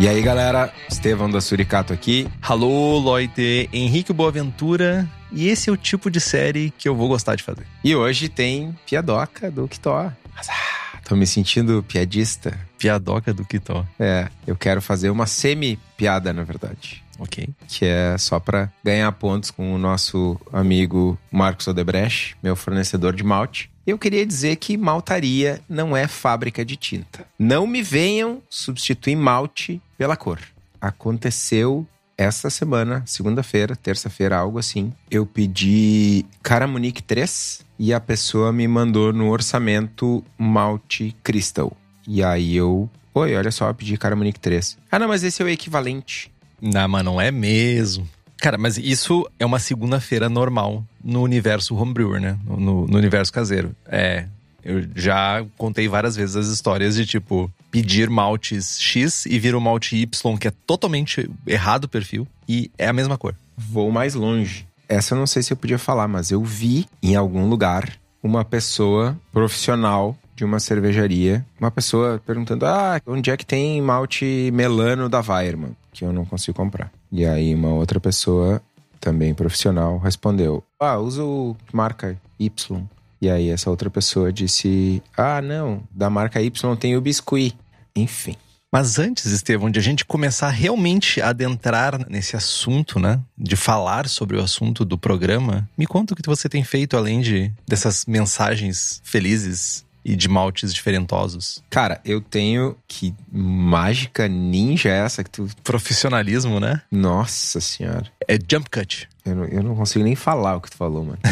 E aí, galera, Estevão da Suricato aqui. Alô, Loite, Henrique Boaventura. E esse é o tipo de série que eu vou gostar de fazer. E hoje tem piadoca do Kitó. Ah, tô me sentindo piadista. Piadoca do Kitó. É, eu quero fazer uma semi-piada, na verdade. Ok. Que é só pra ganhar pontos com o nosso amigo Marcos Odebrecht, meu fornecedor de malte. Eu queria dizer que maltaria não é fábrica de tinta. Não me venham substituir malte pela cor. Aconteceu esta semana, segunda-feira, terça-feira, algo assim. Eu pedi Caramunique 3 e a pessoa me mandou no orçamento malte Crystal. E aí eu, oi, olha só, eu pedi Caramunique 3. Ah, não, mas esse é o equivalente. Não, mas não é mesmo. Cara, mas isso é uma segunda-feira normal no universo homebrewer, né? No, no, universo caseiro. É. Eu já contei várias vezes as histórias de tipo pedir maltes X e vir o malte Y, que é totalmente errado o perfil, e é a mesma cor. Vou mais longe. Essa eu não sei se eu podia falar, mas eu vi em algum lugar uma pessoa profissional de uma cervejaria, uma pessoa perguntando: Ah, onde é que tem malte melano da Weirman? Que eu não consigo comprar. E aí uma outra pessoa, também profissional, respondeu: Ah, uso marca Y. E aí essa outra pessoa disse: Ah, não, da marca Y tem o biscuit. Enfim. Mas antes, Estevão, de a gente começar realmente a adentrar nesse assunto, né? De falar sobre o assunto do programa, me conta o que você tem feito além de dessas mensagens felizes e de maltes diferentosos. Cara, eu tenho que mágica ninja é essa que tu. Profissionalismo, né? Nossa senhora. É jump cut. Eu não, eu não consigo nem falar o que tu falou, mano.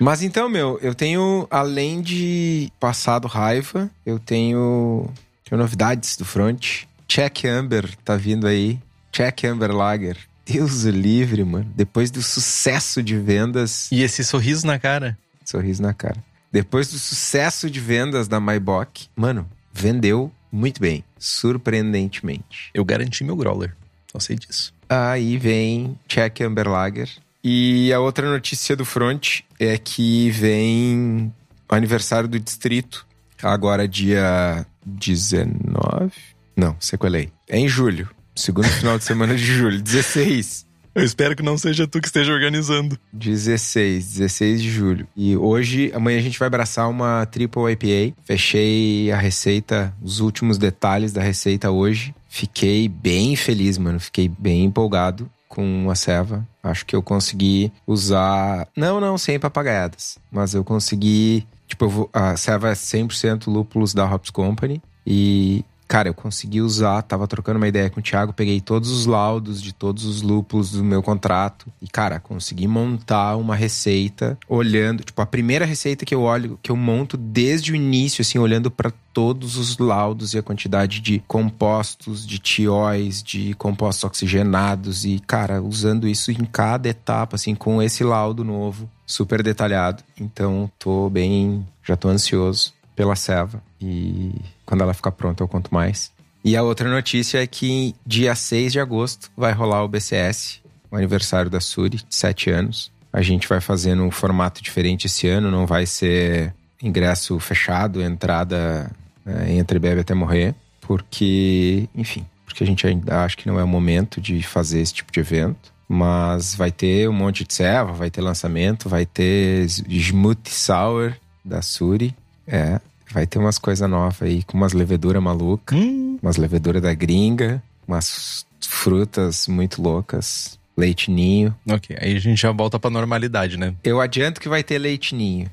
Mas então, meu, eu tenho, além de passado raiva, eu tenho, tenho novidades do front. Check Amber tá vindo aí. Check Amber Lager. Deus o livre, mano. Depois do sucesso de vendas. E esse sorriso na cara. Sorriso na cara. Depois do sucesso de vendas da MyBock, mano, vendeu muito bem. Surpreendentemente. Eu garanti meu growler. Só sei disso. Aí vem Check Amber Lager. E a outra notícia do front é que vem o aniversário do distrito, agora dia 19. Não, sequelei. É em julho. Segundo final de semana de julho, 16. Eu espero que não seja tu que esteja organizando. 16, 16 de julho. E hoje, amanhã a gente vai abraçar uma Triple IPA. Fechei a receita, os últimos detalhes da receita hoje. Fiquei bem feliz, mano. Fiquei bem empolgado com a ceva. Acho que eu consegui usar. Não, não, sem papagaiadas. Mas eu consegui. Tipo, eu vou... a ceva é 100% lúpulos da Hops Company. E Cara, eu consegui usar, tava trocando uma ideia com o Thiago, peguei todos os laudos de todos os lúpulos do meu contrato e, cara, consegui montar uma receita olhando, tipo, a primeira receita que eu olho, que eu monto desde o início, assim, olhando para todos os laudos e a quantidade de compostos, de tióis, de compostos oxigenados e, cara, usando isso em cada etapa, assim, com esse laudo novo, super detalhado. Então, tô bem, já tô ansioso pela ceva e quando ela ficar pronta eu conto mais. E a outra notícia é que dia 6 de agosto vai rolar o BCS, o aniversário da Suri, de 7 anos. A gente vai fazendo um formato diferente esse ano, não vai ser ingresso fechado, entrada é, entre bebe até morrer, porque, enfim, porque a gente ainda acha que não é o momento de fazer esse tipo de evento. Mas vai ter um monte de serva, vai ter lançamento, vai ter Smooth Sour da Suri. É, vai ter umas coisas novas aí, com umas leveduras malucas, Hum. umas leveduras da gringa, umas frutas muito loucas. Leite ninho. Ok, aí a gente já volta pra normalidade, né? Eu adianto que vai ter leite ninho.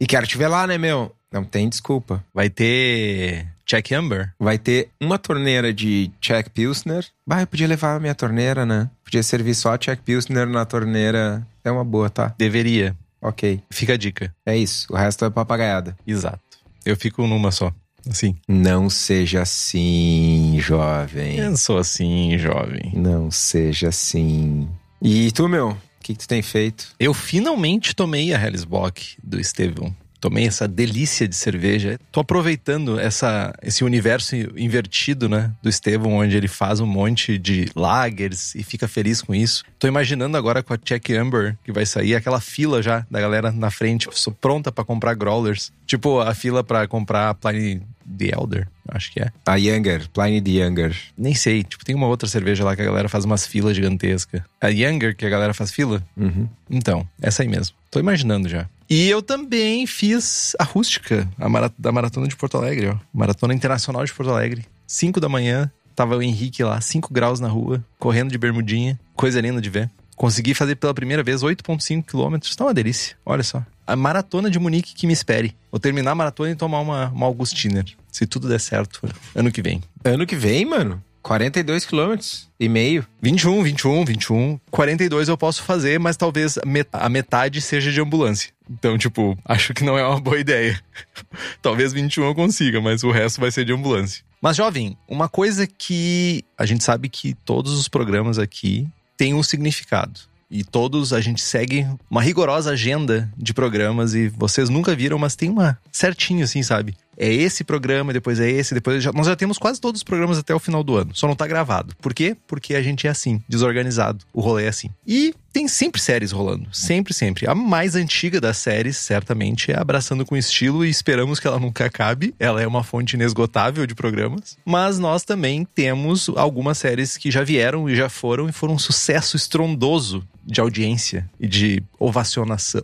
e quero te ver lá, né, meu? Não tem desculpa. Vai ter Jack Amber? Vai ter uma torneira de Czech Pilsner. Bah, eu podia levar a minha torneira, né? Podia servir só Czech Pilsner na torneira. É uma boa, tá? Deveria. Ok. Fica a dica. É isso. O resto é papagaiada. Exato. Eu fico numa só. Assim. Não seja assim, jovem. Eu sou assim, jovem. Não seja assim. E tu, meu? O que, que tu tem feito? Eu finalmente tomei a Hellesbock do Estevão. Tomei essa delícia de cerveja. Tô aproveitando essa, esse universo invertido, né? Do Estevão, onde ele faz um monte de lagers e fica feliz com isso. Tô imaginando agora com a Check Amber, que vai sair, aquela fila já da galera na frente, sou pronta para comprar growlers. Tipo, a fila para comprar Pliny the Elder, acho que é. A Younger, Pliny the Younger. Nem sei, tipo, tem uma outra cerveja lá que a galera faz umas filas gigantescas. A Younger, que a galera faz fila? Uhum. Então, essa aí mesmo. Tô imaginando já. E eu também fiz a rústica, a marat da Maratona de Porto Alegre, ó. Maratona Internacional de Porto Alegre. 5 da manhã, tava o Henrique lá, 5 graus na rua, correndo de bermudinha. Coisa linda de ver. Consegui fazer pela primeira vez 8,5 quilômetros. Tá uma delícia. Olha só. A maratona de Munique que me espere. Vou terminar a maratona e tomar uma, uma Augustiner. Se tudo der certo, ano que vem. Ano que vem, mano? 42 quilômetros e meio. 21, 21, 21. 42 eu posso fazer, mas talvez a metade seja de ambulância. Então, tipo, acho que não é uma boa ideia. talvez 21 eu consiga, mas o resto vai ser de ambulância. Mas, jovem, uma coisa que a gente sabe que todos os programas aqui têm um significado. E todos a gente segue uma rigorosa agenda de programas e vocês nunca viram, mas tem uma certinho assim, sabe? É esse programa, depois é esse, depois já, nós já temos quase todos os programas até o final do ano. Só não tá gravado. Por quê? Porque a gente é assim, desorganizado. O rolê é assim. E tem sempre séries rolando. Sempre, sempre. A mais antiga das séries, certamente, é Abraçando com Estilo e esperamos que ela nunca acabe. Ela é uma fonte inesgotável de programas. Mas nós também temos algumas séries que já vieram e já foram e foram um sucesso estrondoso de audiência e de ovacionação.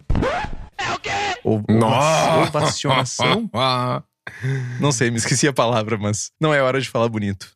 É o quê? Nossa! Ovacionação? Não sei, me esqueci a palavra, mas não é hora de falar bonito.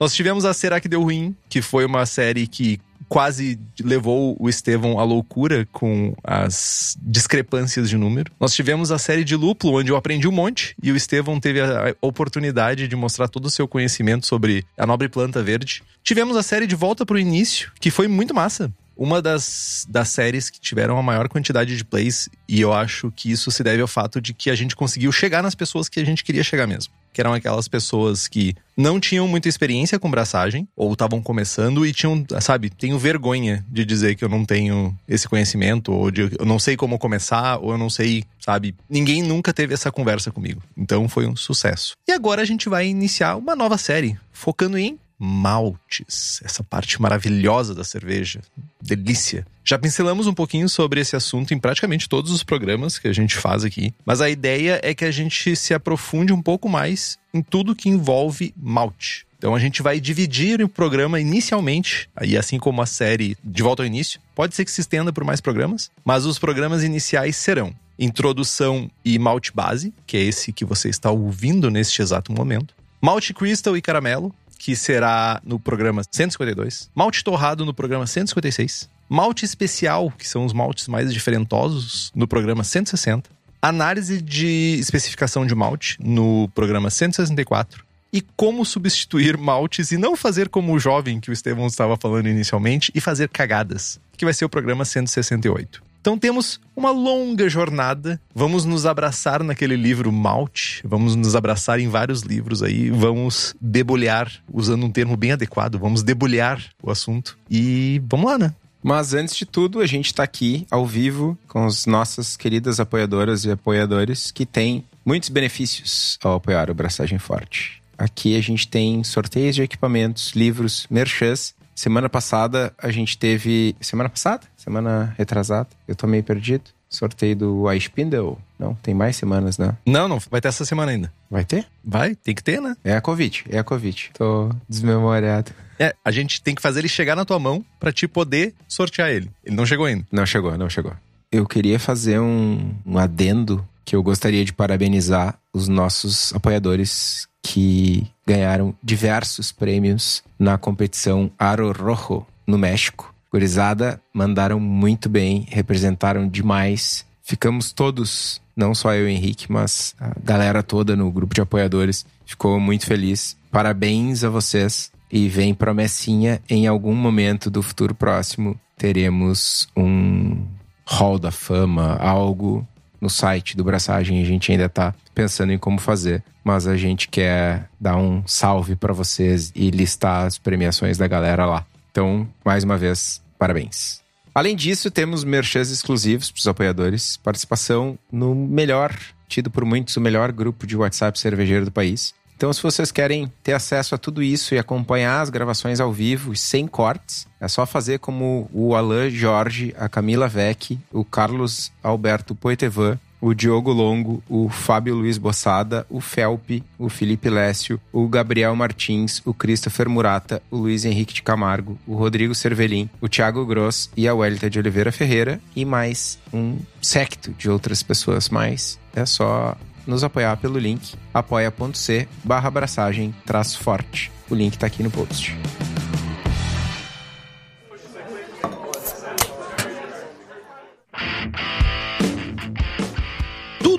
Nós tivemos a Será que Deu Ruim, que foi uma série que quase levou o Estevão à loucura com as discrepâncias de número. Nós tivemos a série de Lúpulo, onde eu aprendi um monte e o Estevão teve a oportunidade de mostrar todo o seu conhecimento sobre a nobre planta verde. Tivemos a série de Volta para o Início, que foi muito massa uma das, das séries que tiveram a maior quantidade de plays, e eu acho que isso se deve ao fato de que a gente conseguiu chegar nas pessoas que a gente queria chegar mesmo. Que eram aquelas pessoas que não tinham muita experiência com braçagem, ou estavam começando e tinham, sabe, tenho vergonha de dizer que eu não tenho esse conhecimento, ou de eu não sei como começar, ou eu não sei, sabe. Ninguém nunca teve essa conversa comigo. Então foi um sucesso. E agora a gente vai iniciar uma nova série, focando em maltes, essa parte maravilhosa da cerveja. Delícia. Já pincelamos um pouquinho sobre esse assunto em praticamente todos os programas que a gente faz aqui, mas a ideia é que a gente se aprofunde um pouco mais em tudo que envolve malte. Então a gente vai dividir o programa inicialmente, aí assim como a série De Volta ao Início, pode ser que se estenda por mais programas, mas os programas iniciais serão Introdução e Malte Base, que é esse que você está ouvindo neste exato momento. Malte Crystal e Caramelo, que será no programa 152. Malte torrado no programa 156. Malte especial, que são os maltes mais diferentosos, no programa 160. Análise de especificação de malte no programa 164 e como substituir maltes e não fazer como o jovem que o Estevão estava falando inicialmente e fazer cagadas, que vai ser o programa 168. Então temos uma longa jornada. Vamos nos abraçar naquele livro Malte. Vamos nos abraçar em vários livros aí. Vamos debulhar, usando um termo bem adequado, vamos debulhar o assunto. E vamos lá, né? Mas antes de tudo, a gente está aqui ao vivo com as nossas queridas apoiadoras e apoiadores que têm muitos benefícios ao apoiar o Braçagem Forte. Aqui a gente tem sorteios de equipamentos, livros, merchans Semana passada a gente teve. Semana passada? Semana retrasada? Eu tô meio perdido. Sorteio do iSpindle. Não, tem mais semanas, né? Não, não. Vai ter essa semana ainda. Vai ter? Vai, tem que ter, né? É a Covid, é a Covid. Tô desmemoriado. É, a gente tem que fazer ele chegar na tua mão para te poder sortear ele. Ele não chegou ainda. Não chegou, não chegou. Eu queria fazer um, um adendo que eu gostaria de parabenizar os nossos apoiadores que ganharam diversos prêmios na competição Aro Rojo no México. Gurizada mandaram muito bem, representaram demais. Ficamos todos, não só eu e Henrique, mas a galera toda no grupo de apoiadores ficou muito feliz. Parabéns a vocês e vem promessinha em algum momento do futuro próximo teremos um hall da fama, algo no site do Braçagem. A gente ainda tá pensando em como fazer, mas a gente quer dar um salve para vocês e listar as premiações da galera lá. Então, mais uma vez, parabéns. Além disso, temos merchans exclusivos para os apoiadores, participação no melhor, tido por muitos, o melhor grupo de WhatsApp cervejeiro do país. Então, se vocês querem ter acesso a tudo isso e acompanhar as gravações ao vivo sem cortes, é só fazer como o Alain Jorge, a Camila Vec, o Carlos Alberto Poitevin, o Diogo Longo, o Fábio Luiz Bossada, o Felpe, o Felipe Lécio, o Gabriel Martins, o Christopher Murata, o Luiz Henrique de Camargo, o Rodrigo Cervelim, o Thiago Gross e a Welita de Oliveira Ferreira e mais um secto de outras pessoas mais. É só nos apoiar pelo link apoia.c barra abraçagem traço forte. O link está aqui no post.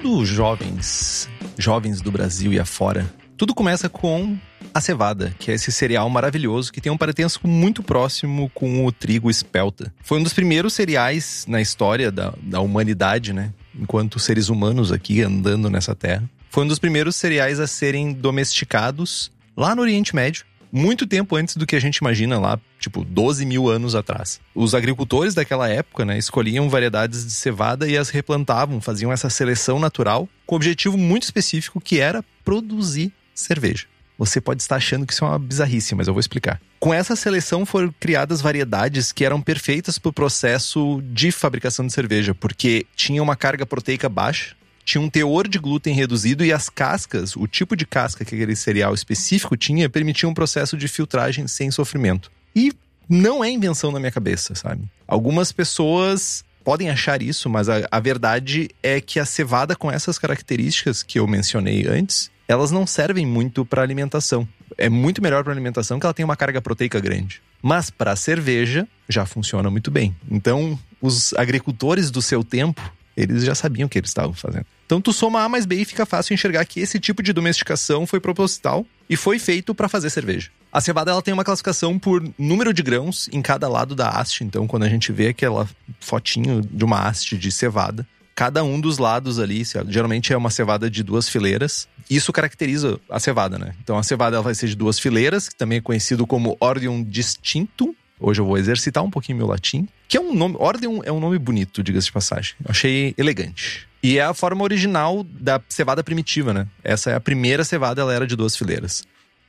Tudo jovens, jovens do Brasil e afora, tudo começa com a cevada, que é esse cereal maravilhoso que tem um parentesco muito próximo com o trigo espelta. Foi um dos primeiros cereais na história da, da humanidade, né? enquanto seres humanos aqui andando nessa terra. Foi um dos primeiros cereais a serem domesticados lá no Oriente Médio, muito tempo antes do que a gente imagina lá, tipo 12 mil anos atrás. Os agricultores daquela época, né, escolhiam variedades de cevada e as replantavam, faziam essa seleção natural com um objetivo muito específico que era produzir cerveja. Você pode estar achando que isso é uma bizarrice, mas eu vou explicar. Com essa seleção foram criadas variedades que eram perfeitas para o processo de fabricação de cerveja, porque tinha uma carga proteica baixa, tinha um teor de glúten reduzido e as cascas, o tipo de casca que aquele cereal específico tinha, permitia um processo de filtragem sem sofrimento. E não é invenção na minha cabeça, sabe? Algumas pessoas podem achar isso, mas a, a verdade é que a cevada com essas características que eu mencionei antes elas não servem muito para alimentação. É muito melhor para alimentação que ela tem uma carga proteica grande. Mas para cerveja já funciona muito bem. Então, os agricultores do seu tempo, eles já sabiam o que eles estavam fazendo. Então, tu soma A mais B e fica fácil enxergar que esse tipo de domesticação foi proposital e foi feito para fazer cerveja. A cevada ela tem uma classificação por número de grãos em cada lado da haste. Então, quando a gente vê aquela fotinho de uma haste de cevada, cada um dos lados ali, geralmente é uma cevada de duas fileiras. Isso caracteriza a cevada, né? Então a cevada ela vai ser de duas fileiras, que também é conhecido como Ordium Distintum. Hoje eu vou exercitar um pouquinho meu latim. Que é um nome. Ordium é um nome bonito, diga-se de passagem. Eu achei elegante. E é a forma original da cevada primitiva, né? Essa é a primeira cevada, ela era de duas fileiras.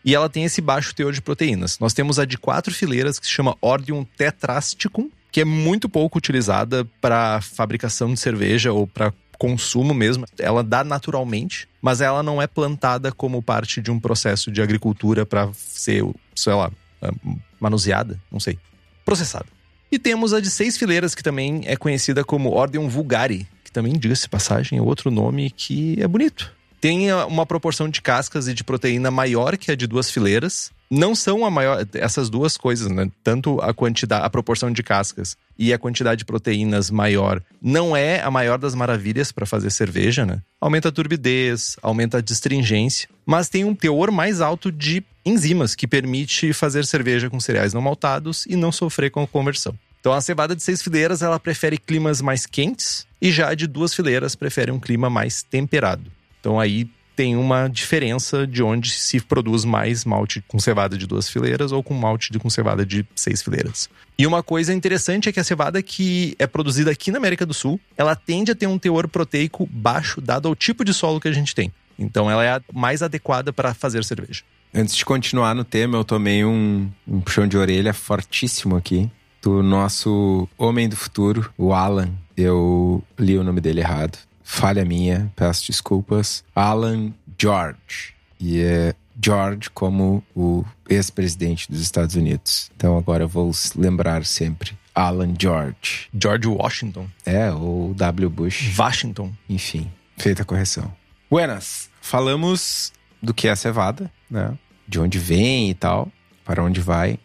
E ela tem esse baixo teor de proteínas. Nós temos a de quatro fileiras, que se chama Ordium Tetrasticum, que é muito pouco utilizada para fabricação de cerveja ou para consumo mesmo. Ela dá naturalmente, mas ela não é plantada como parte de um processo de agricultura para ser, sei lá, manuseada, não sei, processada. E temos a de seis fileiras, que também é conhecida como Ordeum vulgari, que também, diga-se passagem, é outro nome que é bonito. Tem uma proporção de cascas e de proteína maior que a de duas fileiras, não são a maior essas duas coisas, né? Tanto a quantidade, a proporção de cascas e a quantidade de proteínas maior não é a maior das maravilhas para fazer cerveja, né? Aumenta a turbidez, aumenta a distringência, mas tem um teor mais alto de enzimas que permite fazer cerveja com cereais não maltados e não sofrer com a conversão. Então a cevada de seis fileiras ela prefere climas mais quentes e já a de duas fileiras prefere um clima mais temperado. Então aí tem uma diferença de onde se produz mais malte com cevada de duas fileiras ou com malte de com cevada de seis fileiras. E uma coisa interessante é que a cevada que é produzida aqui na América do Sul, ela tende a ter um teor proteico baixo, dado ao tipo de solo que a gente tem. Então ela é a mais adequada para fazer cerveja. Antes de continuar no tema, eu tomei um, um puxão de orelha fortíssimo aqui do nosso homem do futuro, o Alan. Eu li o nome dele errado falha minha, peço desculpas. Alan George. E é George como o ex-presidente dos Estados Unidos. Então agora eu vou lembrar sempre. Alan George. George Washington. É, ou W. Bush. Washington. Enfim, feita a correção. Buenas. Falamos do que é a cevada, né? De onde vem e tal, para onde vai.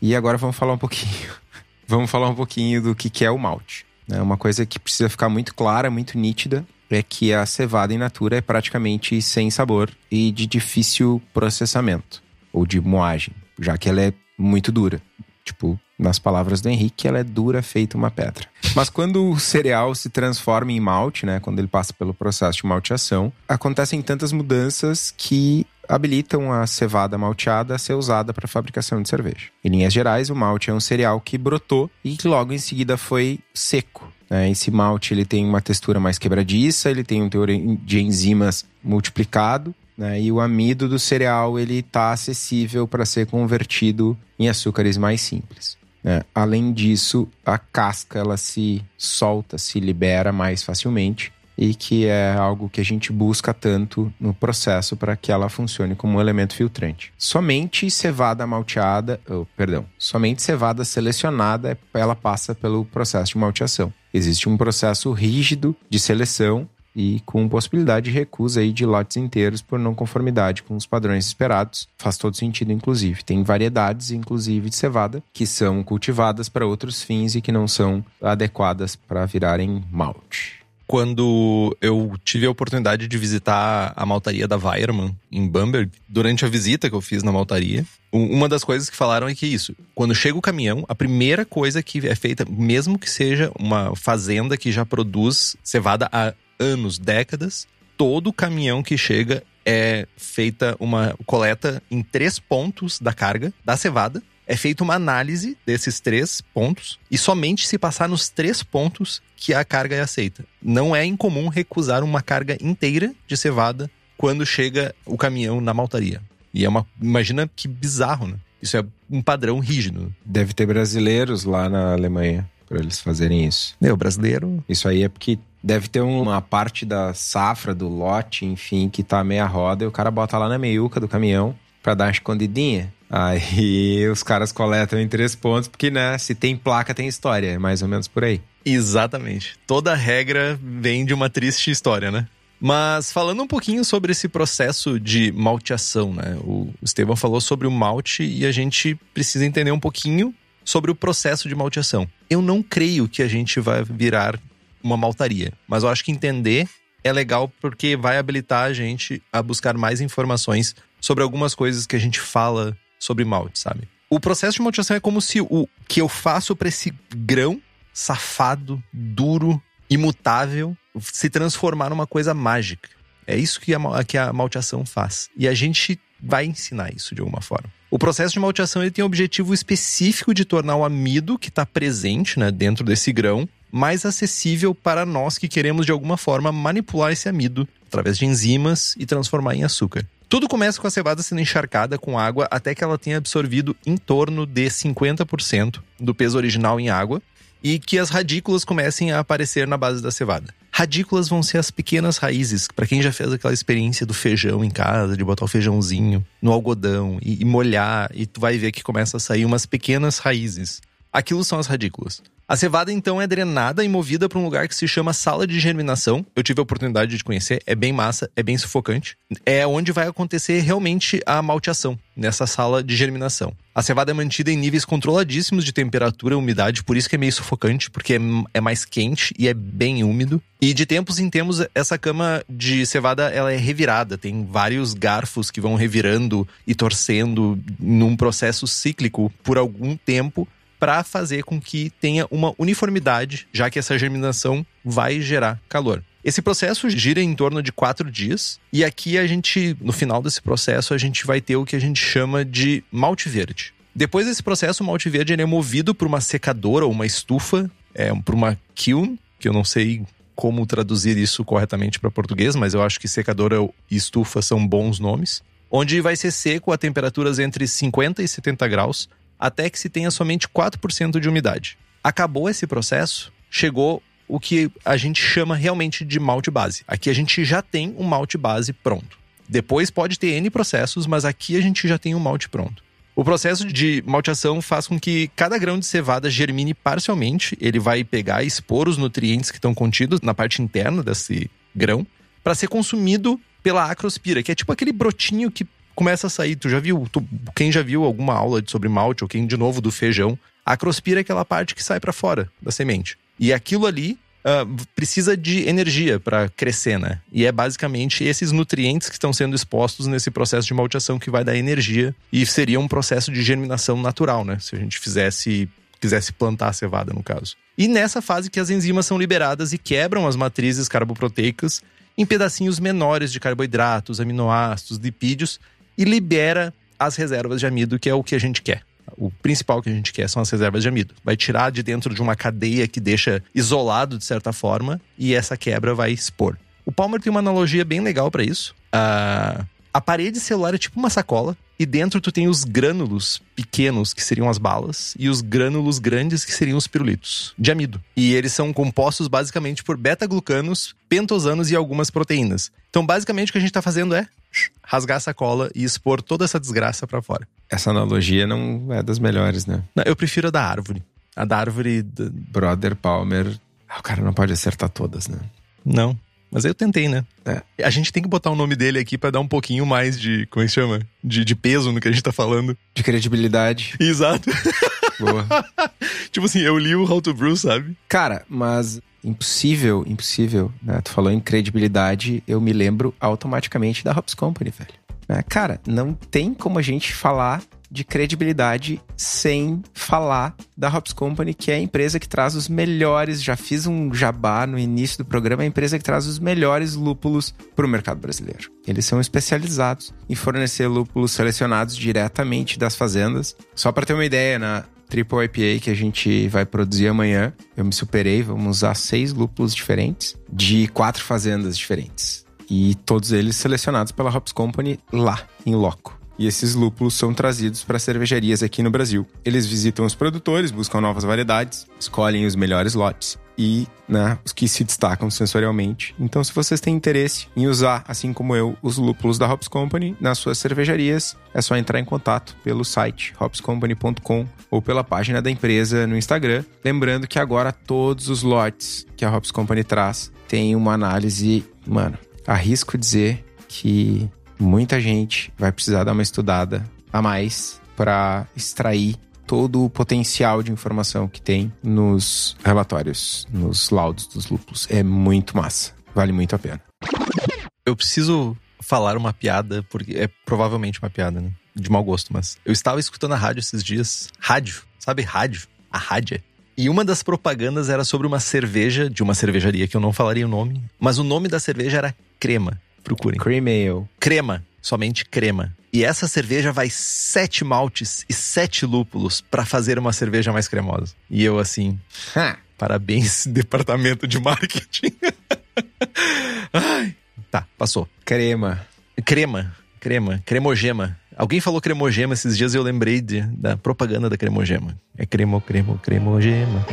E agora vamos falar um pouquinho. vamos falar um pouquinho do que, é o malte. Né? Uma coisa que precisa ficar muito clara, muito nítida, é que a cevada in natura é praticamente sem sabor e de difícil processamento ou de moagem, já que ela é muito dura. Tipo, nas palavras do Henrique, ela é dura feita uma pedra. Mas quando o cereal se transforma em malte, né, quando ele passa pelo processo de malteação, acontecem tantas mudanças que habilitam a cevada malteada a ser usada para fabricação de cerveja. Em linhas gerais, o malte é um cereal que brotou e que logo em seguida foi seco. Né? Esse malte ele tem uma textura mais quebradiça, ele tem um teor de enzimas multiplicado né? E o amido do cereal ele está acessível para ser convertido em açúcares mais simples. Né? Além disso, a casca ela se solta, se libera mais facilmente e que é algo que a gente busca tanto no processo para que ela funcione como um elemento filtrante. Somente cevada malteada, oh, perdão, somente cevada selecionada ela passa pelo processo de malteação. Existe um processo rígido de seleção e com possibilidade de recusa aí de lotes inteiros por não conformidade com os padrões esperados. Faz todo sentido, inclusive. Tem variedades, inclusive, de cevada que são cultivadas para outros fins e que não são adequadas para virarem malte quando eu tive a oportunidade de visitar a maltaria da Weiermann em Bamberg, durante a visita que eu fiz na maltaria, uma das coisas que falaram é que isso, quando chega o caminhão, a primeira coisa que é feita, mesmo que seja uma fazenda que já produz cevada há anos, décadas, todo caminhão que chega é feita uma coleta em três pontos da carga da cevada. É feita uma análise desses três pontos e somente se passar nos três pontos que a carga é aceita. Não é incomum recusar uma carga inteira de cevada quando chega o caminhão na maltaria. E é uma. Imagina que bizarro, né? Isso é um padrão rígido. Deve ter brasileiros lá na Alemanha para eles fazerem isso. Meu, brasileiro. Isso aí é porque deve ter uma parte da safra, do lote, enfim, que tá meia roda e o cara bota lá na meiuca do caminhão para dar uma escondidinha. Aí os caras coletam em três pontos, porque, né, se tem placa, tem história. É mais ou menos por aí. Exatamente. Toda regra vem de uma triste história, né? Mas falando um pouquinho sobre esse processo de malteação, né? O Estevão falou sobre o malte e a gente precisa entender um pouquinho sobre o processo de malteação. Eu não creio que a gente vai virar uma maltaria, mas eu acho que entender é legal porque vai habilitar a gente a buscar mais informações sobre algumas coisas que a gente fala sobre malte, sabe? O processo de malteação é como se o que eu faço para esse grão safado, duro, imutável, se transformar numa coisa mágica. É isso que a, que a malteação faz. E a gente vai ensinar isso de alguma forma. O processo de malteação ele tem o objetivo específico de tornar o amido que está presente né, dentro desse grão mais acessível para nós que queremos de alguma forma manipular esse amido através de enzimas e transformar em açúcar. Tudo começa com a cevada sendo encharcada com água até que ela tenha absorvido em torno de 50% do peso original em água e que as radículas comecem a aparecer na base da cevada. Radículas vão ser as pequenas raízes, para quem já fez aquela experiência do feijão em casa, de botar o feijãozinho no algodão e, e molhar, e tu vai ver que começa a sair umas pequenas raízes. Aquilo são as radículas. A cevada então é drenada e movida para um lugar que se chama sala de germinação. Eu tive a oportunidade de conhecer, é bem massa, é bem sufocante. É onde vai acontecer realmente a malteação, nessa sala de germinação. A cevada é mantida em níveis controladíssimos de temperatura e umidade, por isso que é meio sufocante, porque é, é mais quente e é bem úmido. E de tempos em tempos, essa cama de cevada ela é revirada. Tem vários garfos que vão revirando e torcendo num processo cíclico por algum tempo para fazer com que tenha uma uniformidade, já que essa germinação vai gerar calor. Esse processo gira em torno de quatro dias, e aqui a gente, no final desse processo, a gente vai ter o que a gente chama de malte verde. Depois desse processo, o malte verde é movido por uma secadora ou uma estufa, é, por uma kiln, que eu não sei como traduzir isso corretamente para português, mas eu acho que secadora e estufa são bons nomes, onde vai ser seco a temperaturas entre 50 e 70 graus até que se tenha somente 4% de umidade. Acabou esse processo, chegou o que a gente chama realmente de malte base. Aqui a gente já tem um malte base pronto. Depois pode ter N processos, mas aqui a gente já tem um malte pronto. O processo de malteação faz com que cada grão de cevada germine parcialmente. Ele vai pegar e expor os nutrientes que estão contidos na parte interna desse grão para ser consumido pela acrospira, que é tipo aquele brotinho que começa a sair. Tu já viu? Tu, quem já viu alguma aula sobre malte, ou quem de novo do feijão, a acrospira é aquela parte que sai para fora da semente. E aquilo ali uh, precisa de energia para crescer, né? E é basicamente esses nutrientes que estão sendo expostos nesse processo de malteação que vai dar energia e seria um processo de germinação natural, né? Se a gente fizesse quisesse plantar a cevada, no caso. E nessa fase que as enzimas são liberadas e quebram as matrizes carboproteicas em pedacinhos menores de carboidratos, aminoácidos, lipídios e libera as reservas de amido, que é o que a gente quer. O principal que a gente quer são as reservas de amido. Vai tirar de dentro de uma cadeia que deixa isolado de certa forma e essa quebra vai expor. O Palmer tem uma analogia bem legal para isso. Uh, a parede celular é tipo uma sacola e dentro tu tem os grânulos pequenos, que seriam as balas, e os grânulos grandes, que seriam os pirulitos, de amido. E eles são compostos basicamente por beta-glucanos, pentosanos e algumas proteínas. Então, basicamente, o que a gente está fazendo é rasgar a sacola e expor toda essa desgraça para fora. Essa analogia não é das melhores, né? Não, eu prefiro a da árvore. A da árvore. Brother Palmer. Ah, o cara não pode acertar todas, né? Não. Mas eu tentei, né? É. A gente tem que botar o nome dele aqui para dar um pouquinho mais de. Como é que chama? De, de peso no que a gente tá falando. De credibilidade. Exato. Boa. tipo assim, eu li o How to Brew, sabe? Cara, mas impossível, impossível, né? Tu falou em credibilidade, eu me lembro automaticamente da Hops Company, velho. É, cara, não tem como a gente falar de credibilidade sem falar da Hops Company, que é a empresa que traz os melhores. Já fiz um jabá no início do programa, é a empresa que traz os melhores lúpulos para o mercado brasileiro. Eles são especializados em fornecer lúpulos selecionados diretamente das fazendas. Só para ter uma ideia, na Triple IPA que a gente vai produzir amanhã, eu me superei, vamos usar seis lúpulos diferentes de quatro fazendas diferentes. E todos eles selecionados pela Hops Company lá, em loco e esses lúpulos são trazidos para cervejarias aqui no Brasil. Eles visitam os produtores, buscam novas variedades, escolhem os melhores lotes e né, os que se destacam sensorialmente. Então, se vocês têm interesse em usar, assim como eu, os lúpulos da Hops Company nas suas cervejarias, é só entrar em contato pelo site hopscompany.com ou pela página da empresa no Instagram. Lembrando que agora todos os lotes que a Hops Company traz têm uma análise, mano, arrisco dizer que muita gente vai precisar dar uma estudada a mais para extrair todo o potencial de informação que tem nos relatórios, nos laudos dos lúpulos. É muito massa. Vale muito a pena. Eu preciso falar uma piada, porque é provavelmente uma piada, né? De mau gosto, mas. Eu estava escutando a rádio esses dias. Rádio. Sabe rádio? A rádio. E uma das propagandas era sobre uma cerveja de uma cervejaria que eu não falaria o nome, mas o nome da cerveja era Crema. Procurem. Cream Ale. Crema. Somente crema. E essa cerveja vai sete maltes e sete lúpulos para fazer uma cerveja mais cremosa. E eu assim, parabéns departamento de marketing. Ai, tá, passou. Crema. Crema, crema, cremogema. Alguém falou cremogema esses dias e eu lembrei de, da propaganda da cremogema. É cremo, cremo, cremogema.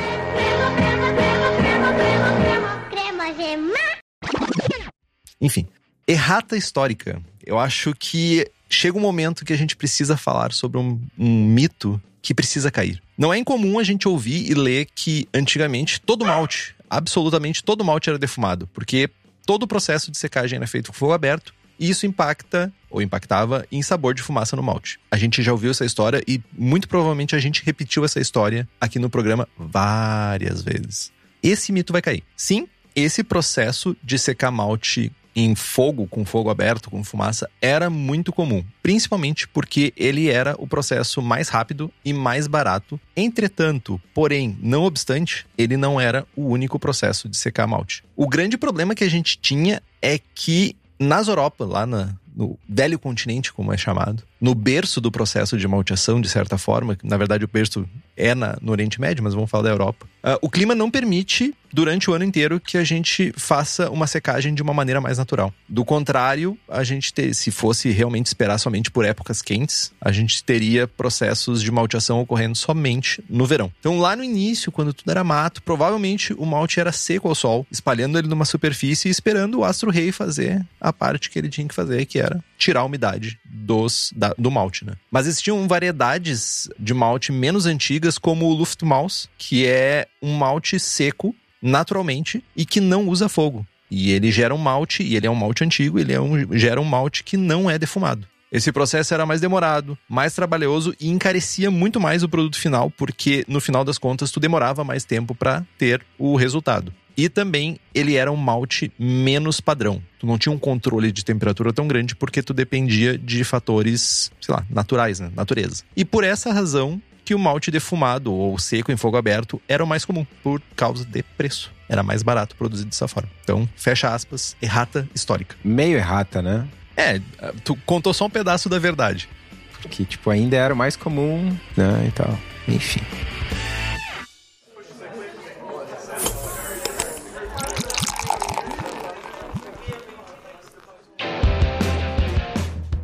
Enfim, Errata histórica. Eu acho que chega um momento que a gente precisa falar sobre um, um mito que precisa cair. Não é incomum a gente ouvir e ler que antigamente todo malte, absolutamente todo malte era defumado, porque todo o processo de secagem era feito com fogo aberto e isso impacta ou impactava em sabor de fumaça no malte. A gente já ouviu essa história e muito provavelmente a gente repetiu essa história aqui no programa várias vezes. Esse mito vai cair. Sim, esse processo de secar malte em fogo, com fogo aberto, com fumaça, era muito comum, principalmente porque ele era o processo mais rápido e mais barato. Entretanto, porém, não obstante, ele não era o único processo de secar malte. O grande problema que a gente tinha é que nas Europa, lá na, no velho continente, como é chamado, no berço do processo de malteação, de certa forma, na verdade o berço é na, no Oriente Médio, mas vamos falar da Europa. Uh, o clima não permite, durante o ano inteiro, que a gente faça uma secagem de uma maneira mais natural. Do contrário, a gente ter, se fosse realmente esperar somente por épocas quentes, a gente teria processos de malteação ocorrendo somente no verão. Então, lá no início, quando tudo era mato, provavelmente o malte era seco ao sol, espalhando ele numa superfície e esperando o astro-rei fazer a parte que ele tinha que fazer, que era tirar a umidade dos, da, do malte, né? Mas existiam variedades de malte menos antigas, como o Luftmaus, que é um malte seco naturalmente e que não usa fogo. E ele gera um malte, e ele é um malte antigo, ele é um, gera um malte que não é defumado. Esse processo era mais demorado, mais trabalhoso e encarecia muito mais o produto final, porque no final das contas tu demorava mais tempo para ter o resultado. E também ele era um malte menos padrão. Tu não tinha um controle de temperatura tão grande porque tu dependia de fatores, sei lá, naturais, né? Natureza. E por essa razão que o malte defumado ou seco em fogo aberto era o mais comum, por causa de preço. Era mais barato produzir dessa forma. Então, fecha aspas, errata histórica. Meio errata, né? É, tu contou só um pedaço da verdade. Que, tipo, ainda era o mais comum, né, e tal. Enfim.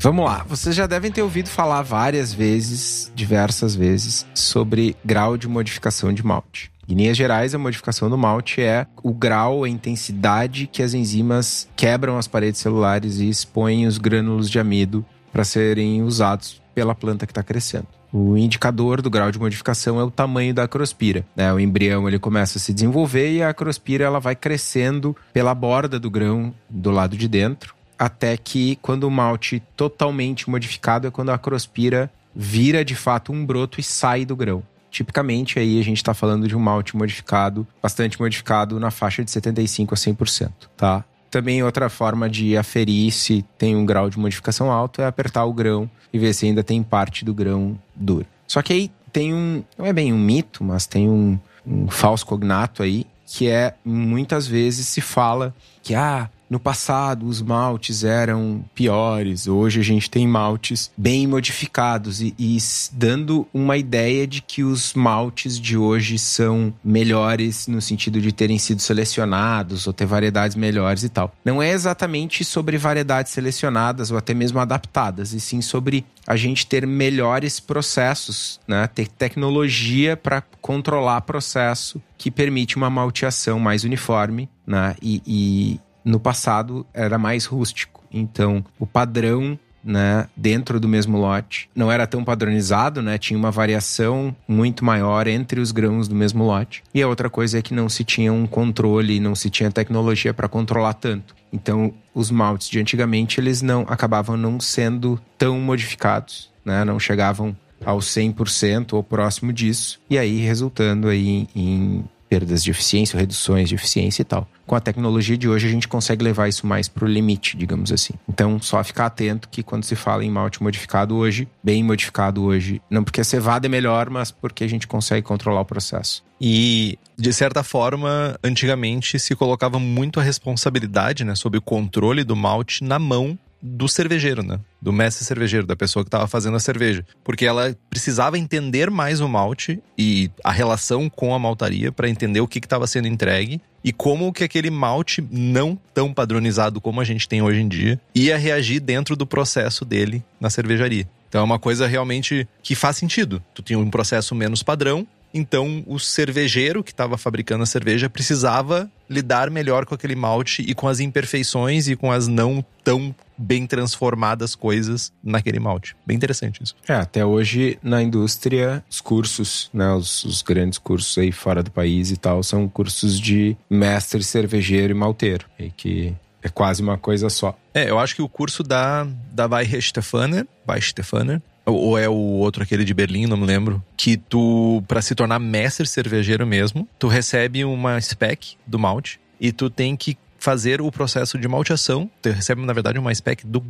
Vamos lá, vocês já devem ter ouvido falar várias vezes, diversas vezes, sobre grau de modificação de malte. Em linhas gerais, a modificação do malte é o grau, a intensidade que as enzimas quebram as paredes celulares e expõem os grânulos de amido para serem usados pela planta que está crescendo. O indicador do grau de modificação é o tamanho da acrospira. Né? O embrião ele começa a se desenvolver e a acrospira ela vai crescendo pela borda do grão do lado de dentro até que quando o malte totalmente modificado é quando a acrospira vira de fato um broto e sai do grão. Tipicamente aí a gente está falando de um malte modificado, bastante modificado na faixa de 75 a 100%, tá? Também outra forma de aferir se tem um grau de modificação alto é apertar o grão e ver se ainda tem parte do grão duro. Só que aí tem um, não é bem um mito, mas tem um, um falso cognato aí, que é muitas vezes se fala que ah, no passado, os maltes eram piores. Hoje a gente tem maltes bem modificados e, e, dando uma ideia de que os maltes de hoje são melhores no sentido de terem sido selecionados ou ter variedades melhores e tal. Não é exatamente sobre variedades selecionadas ou até mesmo adaptadas, e sim sobre a gente ter melhores processos, né? Ter tecnologia para controlar processo que permite uma malteação mais uniforme, né? E, e, no passado era mais rústico. Então, o padrão né, dentro do mesmo lote. Não era tão padronizado, né? Tinha uma variação muito maior entre os grãos do mesmo lote. E a outra coisa é que não se tinha um controle, não se tinha tecnologia para controlar tanto. Então, os maltes de antigamente eles não acabavam não sendo tão modificados, né? Não chegavam ao 100% ou próximo disso, e aí resultando aí em perdas de eficiência, reduções de eficiência e tal. Com a tecnologia de hoje, a gente consegue levar isso mais para o limite, digamos assim. Então, só ficar atento que quando se fala em malte modificado hoje, bem modificado hoje, não porque a cevada é melhor, mas porque a gente consegue controlar o processo. E, de certa forma, antigamente se colocava muito a responsabilidade né, sobre o controle do malte na mão do cervejeiro, né? Do mestre cervejeiro, da pessoa que estava fazendo a cerveja. Porque ela precisava entender mais o malte e a relação com a maltaria para entender o que estava sendo entregue e como que aquele malte não tão padronizado como a gente tem hoje em dia ia reagir dentro do processo dele na cervejaria. Então é uma coisa realmente que faz sentido. Tu tinha um processo menos padrão, então, o cervejeiro que estava fabricando a cerveja precisava lidar melhor com aquele malte e com as imperfeições e com as não tão bem transformadas coisas naquele malte. Bem interessante isso. É, até hoje na indústria, os cursos, né, os, os grandes cursos aí fora do país e tal, são cursos de mestre cervejeiro e malteiro, e que é quase uma coisa só. É, eu acho que o curso da, da Weichstefaner, Weichstefaner ou é o outro aquele de Berlim, não me lembro, que tu para se tornar mestre cervejeiro mesmo, tu recebe uma spec do malte e tu tem que fazer o processo de malteação, tu recebe na verdade uma spec do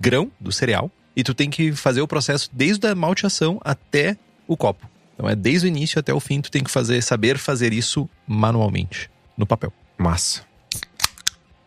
grão, do cereal, e tu tem que fazer o processo desde a malteação até o copo. Então é desde o início até o fim tu tem que fazer saber fazer isso manualmente no papel. Massa.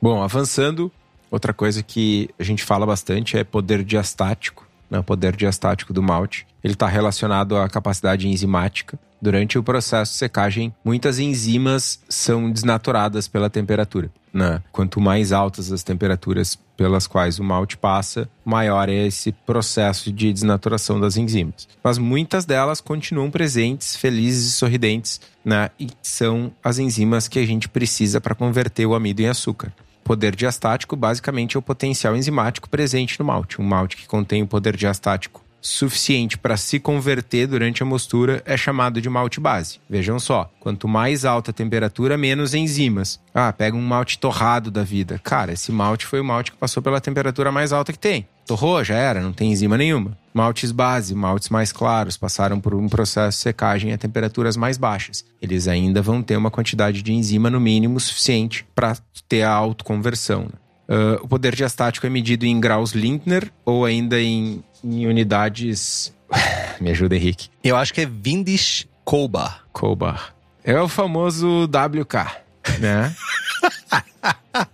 Bom, avançando, outra coisa que a gente fala bastante é poder diastático né, o poder diastático do malte. Ele está relacionado à capacidade enzimática. Durante o processo de secagem, muitas enzimas são desnaturadas pela temperatura. Né? Quanto mais altas as temperaturas pelas quais o malte passa, maior é esse processo de desnaturação das enzimas. Mas muitas delas continuam presentes, felizes e sorridentes, né? e são as enzimas que a gente precisa para converter o amido em açúcar poder diastático basicamente é o potencial enzimático presente no malte. Um malte que contém o poder diastático suficiente para se converter durante a mostura é chamado de malte base. Vejam só, quanto mais alta a temperatura, menos enzimas. Ah, pega um malte torrado da vida. Cara, esse malte foi o malte que passou pela temperatura mais alta que tem. Torrou, já era, não tem enzima nenhuma. Maltes base, maltes mais claros, passaram por um processo de secagem a temperaturas mais baixas. Eles ainda vão ter uma quantidade de enzima no mínimo suficiente para ter a autoconversão. Né? Uh, o poder diastático é medido em graus Lindner ou ainda em, em unidades. Me ajuda, Henrique. Eu acho que é Windisch Kolbar. Kolbar. É o famoso WK, né?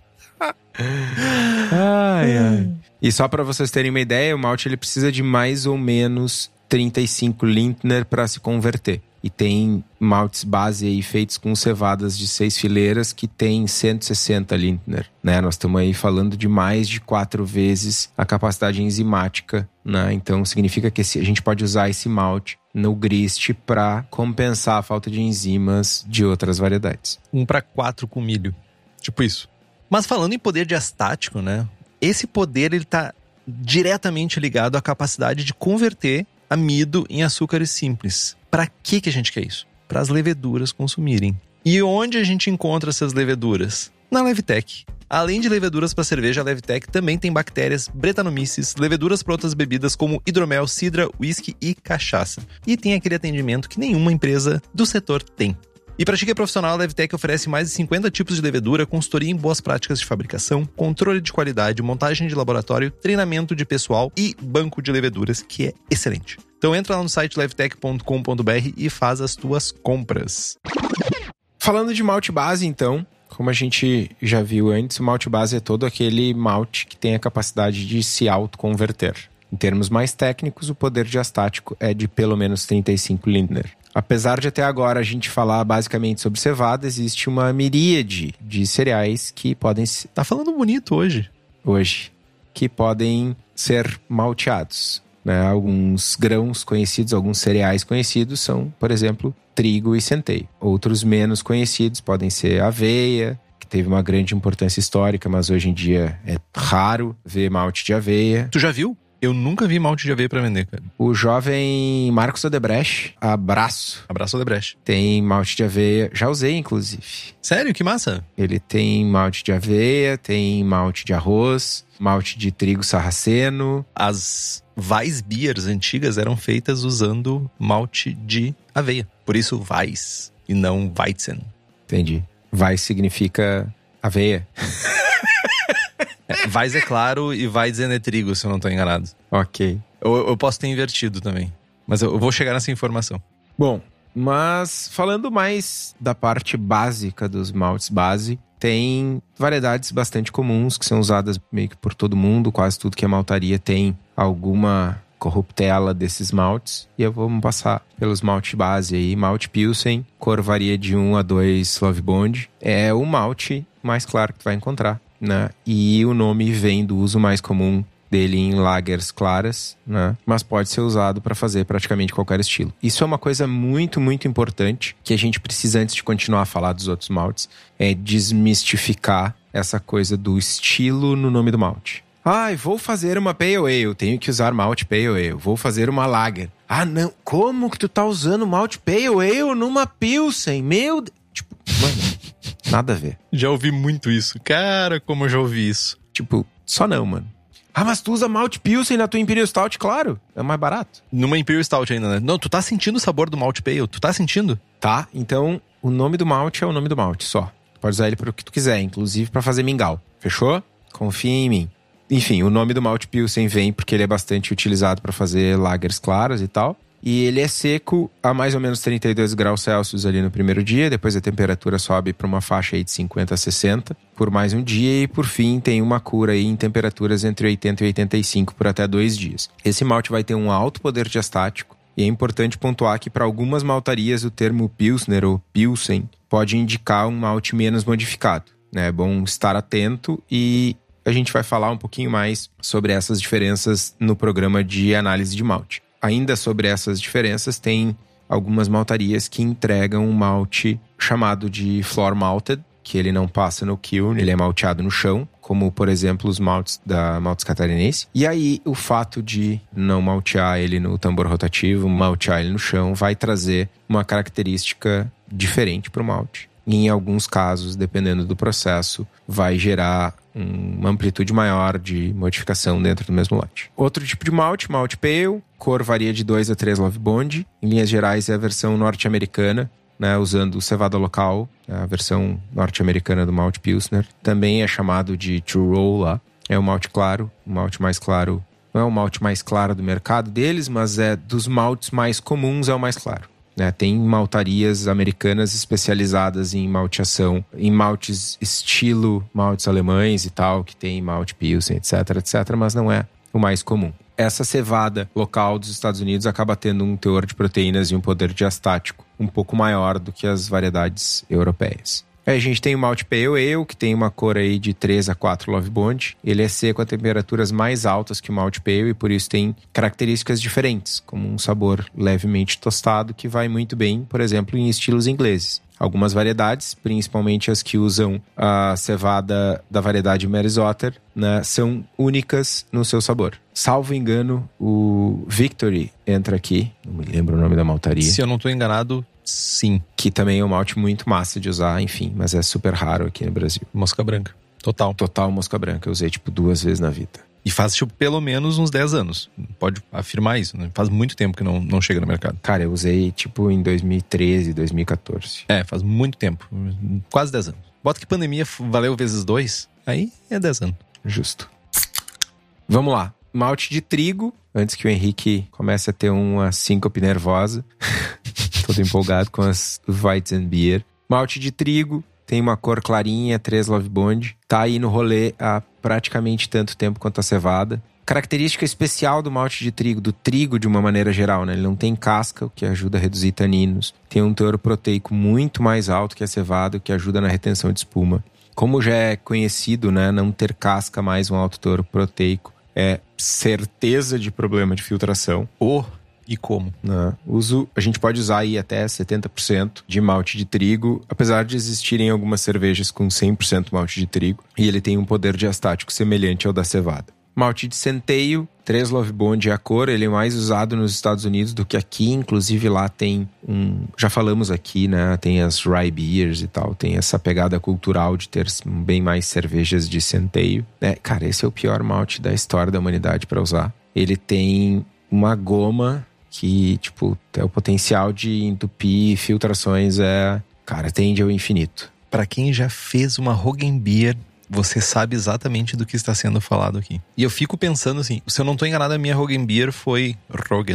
ai, ai. E só para vocês terem uma ideia, o malte ele precisa de mais ou menos 35 Lindner para se converter. E tem maltes base aí feitos com cevadas de seis fileiras que tem 160 Lindner, né? Nós estamos aí falando de mais de quatro vezes a capacidade enzimática, né? Então significa que a gente pode usar esse malte no grist para compensar a falta de enzimas de outras variedades. Um para quatro com milho, tipo isso. Mas falando em poder diastático, né? Esse poder ele está diretamente ligado à capacidade de converter amido em açúcares simples. Para que, que a gente quer isso? Para as leveduras consumirem. E onde a gente encontra essas leveduras? Na Levtech. Além de leveduras para cerveja, a Levtech também tem bactérias, bretanomices, leveduras para outras bebidas como hidromel, cidra, whisky e cachaça. E tem aquele atendimento que nenhuma empresa do setor tem. E para Chique Profissional, a Levtech oferece mais de 50 tipos de levedura, consultoria em boas práticas de fabricação, controle de qualidade, montagem de laboratório, treinamento de pessoal e banco de leveduras, que é excelente. Então entra lá no site levtech.com.br e faz as tuas compras. Falando de malte base, então, como a gente já viu antes, o malte base é todo aquele malte que tem a capacidade de se autoconverter. Em termos mais técnicos, o poder diastático é de pelo menos 35 Lindner. Apesar de até agora a gente falar basicamente sobre cevada, existe uma miríade de cereais que podem. Tá falando bonito hoje. Hoje. Que podem ser malteados. Né? Alguns grãos conhecidos, alguns cereais conhecidos são, por exemplo, trigo e centeio. Outros menos conhecidos podem ser aveia, que teve uma grande importância histórica, mas hoje em dia é raro ver malte de aveia. Tu já viu? Eu nunca vi malte de aveia para vender, cara. O jovem Marcos Odebrecht, abraço. Abraço Odebrecht. Tem malte de aveia, já usei inclusive. Sério? Que massa. Ele tem malte de aveia, tem malte de arroz, malte de trigo sarraceno. As Weissbiers antigas eram feitas usando malte de aveia. Por isso Weiss e não Weizen. Entendi. Weiss significa aveia. É, Vais é claro e Vais é trigo, se eu não estou enganado. Ok. Eu, eu posso ter invertido também. Mas eu, eu vou chegar nessa informação. Bom, mas falando mais da parte básica dos maltes base, tem variedades bastante comuns que são usadas meio que por todo mundo, quase tudo que é maltaria tem alguma corruptela desses maltes. E eu vou passar pelos maltes base aí. Malte Pilsen, cor varia de 1 a 2 Love Bond. É o malte mais claro que tu vai encontrar né? E o nome vem do uso mais comum dele em lagers claras, né? Mas pode ser usado para fazer praticamente qualquer estilo. Isso é uma coisa muito, muito importante que a gente precisa antes de continuar a falar dos outros maltes, é desmistificar essa coisa do estilo no nome do malte. Ai, vou fazer uma Pale Ale, tenho que usar malte Pale Ale. Vou fazer uma Lager. Ah, não, como que tu tá usando malte Pale Ale numa Pilsen? Meu, tipo, mano, Nada a ver. Já ouvi muito isso. Cara, como eu já ouvi isso. Tipo, só não, mano. Ah, mas tu usa Malt Pilsen na tua Imperial Stout, claro. É mais barato. Numa Imperial Stout ainda, né? Não, tu tá sentindo o sabor do Malt Pale. Tu tá sentindo? Tá, então o nome do malte é o nome do malte, só. Tu pode usar ele para o que tu quiser, inclusive para fazer mingau. Fechou? Confia em mim. Enfim, o nome do Malt Pilsen vem porque ele é bastante utilizado para fazer lagers claras e tal. E ele é seco a mais ou menos 32 graus Celsius ali no primeiro dia, depois a temperatura sobe para uma faixa aí de 50 a 60 por mais um dia e por fim tem uma cura aí em temperaturas entre 80 e 85 por até dois dias. Esse malte vai ter um alto poder diastático e é importante pontuar que para algumas maltarias o termo Pilsner ou Pilsen pode indicar um malte menos modificado. Né? É bom estar atento e a gente vai falar um pouquinho mais sobre essas diferenças no programa de análise de malte ainda sobre essas diferenças, tem algumas maltarias que entregam um malte chamado de floor malted, que ele não passa no kiln, ele é malteado no chão, como por exemplo os maltes da Maltes Catarinense. E aí o fato de não maltear ele no tambor rotativo, maltear ele no chão, vai trazer uma característica diferente para o malte. E em alguns casos, dependendo do processo, vai gerar uma amplitude maior de modificação dentro do mesmo lote. Outro tipo de malte, malte pale, cor varia de 2 a 3 love bond. Em linhas gerais é a versão norte-americana, né, usando cevada local, a versão norte-americana do malte pilsner. Também é chamado de true roll lá. É o malte claro, o malte mais claro. Não é o malte mais claro do mercado deles, mas é dos maltes mais comuns é o mais claro. Né? Tem maltarias americanas especializadas em malteação, em maltes estilo maltes alemães e tal, que tem malte pilsen, etc, etc, mas não é o mais comum. Essa cevada local dos Estados Unidos acaba tendo um teor de proteínas e um poder diastático um pouco maior do que as variedades europeias. A gente tem o Malte Pale Ale, que tem uma cor aí de 3 a 4 Love Bond. Ele é seco a temperaturas mais altas que o Malte Pale e por isso tem características diferentes, como um sabor levemente tostado que vai muito bem, por exemplo, em estilos ingleses. Algumas variedades, principalmente as que usam a cevada da variedade Merisotter, né, são únicas no seu sabor. Salvo engano, o Victory entra aqui. Não me lembro o nome da maltaria. Se eu não estou enganado, sim. Que também é um malte muito massa de usar, enfim, mas é super raro aqui no Brasil. Mosca branca. Total. Total mosca branca. Eu usei, tipo, duas vezes na vida. E faz, tipo, pelo menos uns 10 anos. Pode afirmar isso, né? Faz muito tempo que não, não chega no mercado. Cara, eu usei, tipo, em 2013, 2014. É, faz muito tempo. Quase 10 anos. Bota que pandemia valeu vezes dois, aí é 10 anos. Justo. Vamos lá. Malte de trigo, antes que o Henrique comece a ter uma síncope nervosa. Todo empolgado com as Weizenbier. Malte de trigo, tem uma cor clarinha, 3 Love Bond. Tá aí no rolê há praticamente tanto tempo quanto a cevada. Característica especial do malte de trigo, do trigo de uma maneira geral, né? Ele não tem casca, o que ajuda a reduzir taninos. Tem um teor proteico muito mais alto que a cevada, o que ajuda na retenção de espuma. Como já é conhecido, né, não ter casca mais um alto teor proteico é certeza de problema de filtração. Oh, e como? Né? Uso, a gente pode usar aí até 70% de malte de trigo, apesar de existirem algumas cervejas com 100% malte de trigo, e ele tem um poder diastático semelhante ao da cevada. Malte de centeio, 3 Love Bond é a cor, ele é mais usado nos Estados Unidos do que aqui, inclusive lá tem um, já falamos aqui, né, tem as rye beers e tal, tem essa pegada cultural de ter bem mais cervejas de centeio, né? Cara, esse é o pior malte da história da humanidade para usar. Ele tem uma goma que, tipo, é o potencial de entupir filtrações é, cara, tende ao infinito. Para quem já fez uma Beer você sabe exatamente do que está sendo falado aqui. E eu fico pensando assim, se eu não estou enganado, a minha Beer foi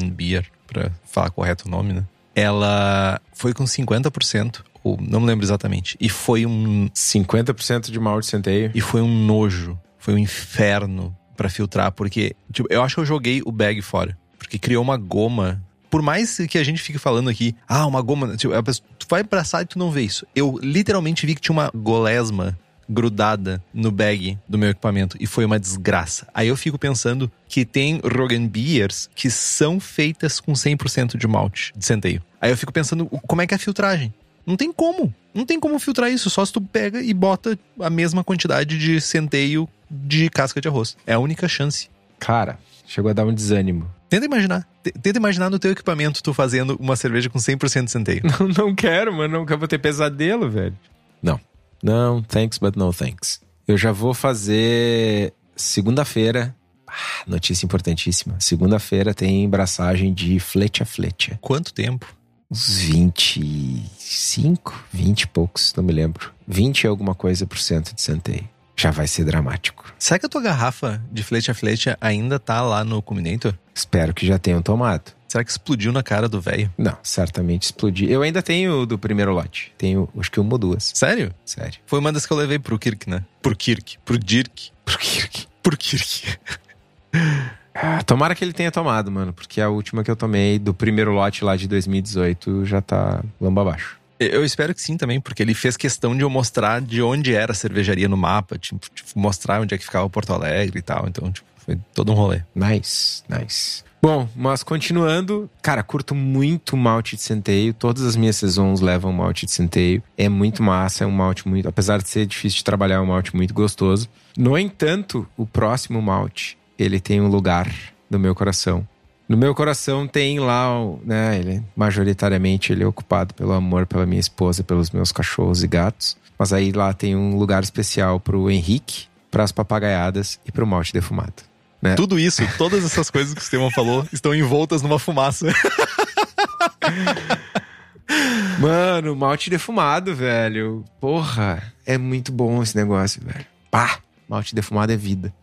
Beer, para falar correto o nome, né? Ela foi com 50%, ou não me lembro exatamente. E foi um 50% de malte centeio. E foi um nojo, foi um inferno para filtrar, porque tipo, eu acho que eu joguei o bag fora, porque criou uma goma por mais que a gente fique falando aqui, ah, uma goma. Tipo, tu vai abraçar e tu não vê isso. Eu literalmente vi que tinha uma golesma grudada no bag do meu equipamento e foi uma desgraça. Aí eu fico pensando que tem Rogan Beers que são feitas com 100% de malte de centeio. Aí eu fico pensando como é que é a filtragem. Não tem como. Não tem como filtrar isso, só se tu pega e bota a mesma quantidade de centeio de casca de arroz. É a única chance. Cara, chegou a dar um desânimo. Tenta imaginar. Tenta imaginar no teu equipamento tu fazendo uma cerveja com 100% de centeio. Não, não quero, mano. Não quero vou ter pesadelo, velho. Não. Não, thanks, but no thanks. Eu já vou fazer segunda-feira. Ah, notícia importantíssima. Segunda-feira tem braçagem de flete a flete. Quanto tempo? Uns 25, 20 e poucos, não me lembro. 20 e alguma coisa por cento de centeio. Já vai ser dramático. Será que a tua garrafa de flete a flete ainda tá lá no Culminator? Espero que já tenham tomado. Será que explodiu na cara do velho? Não, certamente explodiu. Eu ainda tenho do primeiro lote. Tenho, acho que uma ou duas. Sério? Sério. Foi uma das que eu levei pro Kirk, né? Pro Kirk. Pro Dirk. Pro Kirk. Pro Kirk. ah, tomara que ele tenha tomado, mano. Porque a última que eu tomei do primeiro lote lá de 2018 já tá lamba abaixo. Eu espero que sim também, porque ele fez questão de eu mostrar de onde era a cervejaria no mapa, tipo, tipo, mostrar onde é que ficava Porto Alegre e tal. Então, tipo, Foi todo um rolê. Nice, nice. Bom, mas continuando, cara, curto muito malte de centeio. Todas as minhas saisons levam malte de centeio. É muito massa, é um malte muito. Apesar de ser difícil de trabalhar, é um malte muito gostoso. No entanto, o próximo malte, ele tem um lugar no meu coração. No meu coração tem lá, né? Ele, majoritariamente ele é ocupado pelo amor pela minha esposa, pelos meus cachorros e gatos. Mas aí lá tem um lugar especial pro Henrique, pras papagaiadas e pro malte defumado. Né? Tudo isso, todas essas coisas que o Estevam falou, estão envoltas numa fumaça. Mano, malte defumado, velho. Porra, é muito bom esse negócio, velho. Pá, malte defumado é vida.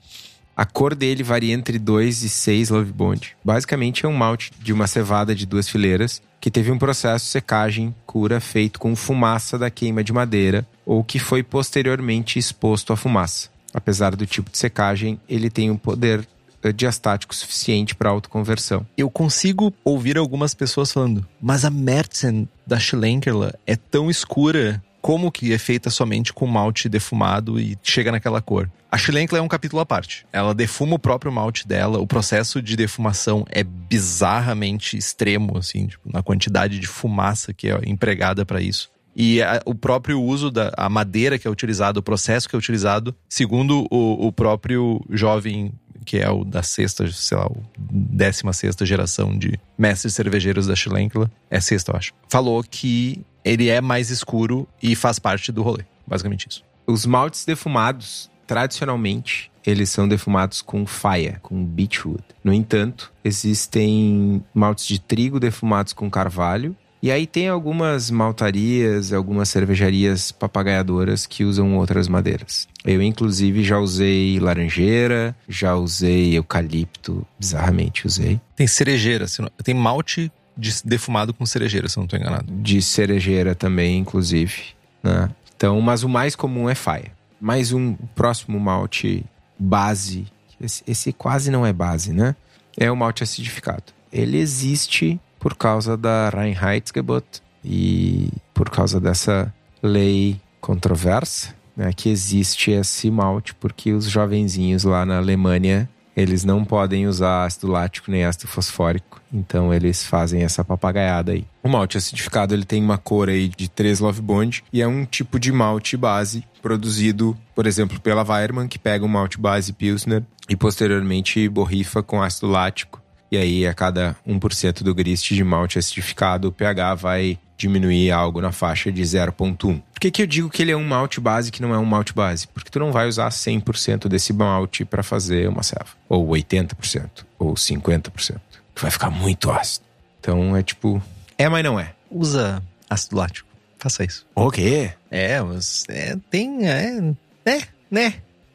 A cor dele varia entre 2 e 6 Love Bond. Basicamente é um malte de uma cevada de duas fileiras que teve um processo secagem cura feito com fumaça da queima de madeira ou que foi posteriormente exposto à fumaça. Apesar do tipo de secagem, ele tem um poder eh, diastático suficiente para autoconversão. Eu consigo ouvir algumas pessoas falando, mas a Mertzen da Schlenkerla é tão escura como que é feita somente com malte defumado e chega naquela cor. A Schlenkerla é um capítulo à parte. Ela defuma o próprio malte dela, o processo de defumação é bizarramente extremo, assim, tipo, na quantidade de fumaça que é empregada para isso. E a, o próprio uso da madeira que é utilizada, o processo que é utilizado, segundo o, o próprio jovem que é o da sexta, sei lá, décima sexta geração de mestres cervejeiros da Schlenkla, é sexta, eu acho, falou que ele é mais escuro e faz parte do rolê. Basicamente isso. Os maltes defumados, tradicionalmente, eles são defumados com faia, com beechwood. No entanto, existem maltes de trigo defumados com carvalho e aí tem algumas maltarias, algumas cervejarias papagaiadoras que usam outras madeiras. Eu, inclusive, já usei laranjeira, já usei eucalipto, bizarramente usei. Tem cerejeira, tem malte de defumado com cerejeira, se eu não estou enganado. De cerejeira também, inclusive. Né? Então, mas o mais comum é faia. Mais um próximo malte base. Esse, esse quase não é base, né? É o malte acidificado. Ele existe por causa da Reinheitsgebot e por causa dessa lei controversa, né, que existe esse malte, porque os jovenzinhos lá na Alemanha eles não podem usar ácido lático nem ácido fosfórico, então eles fazem essa papagaiada aí. O malte acidificado ele tem uma cor aí de 3 Love Bond e é um tipo de malte base produzido, por exemplo, pela Weirmann, que pega um malte base Pilsner e posteriormente borrifa com ácido lático e aí, a cada 1% do grist de malte acidificado, o pH vai diminuir algo na faixa de 0,1. Por que, que eu digo que ele é um malte base que não é um malte base? Porque tu não vai usar 100% desse malte para fazer uma serva. Ou 80%, ou 50%. Que vai ficar muito ácido. Então é tipo. É, mas não é. Usa ácido lático. Faça isso. O quê? É, mas é, tem. É, né? Né?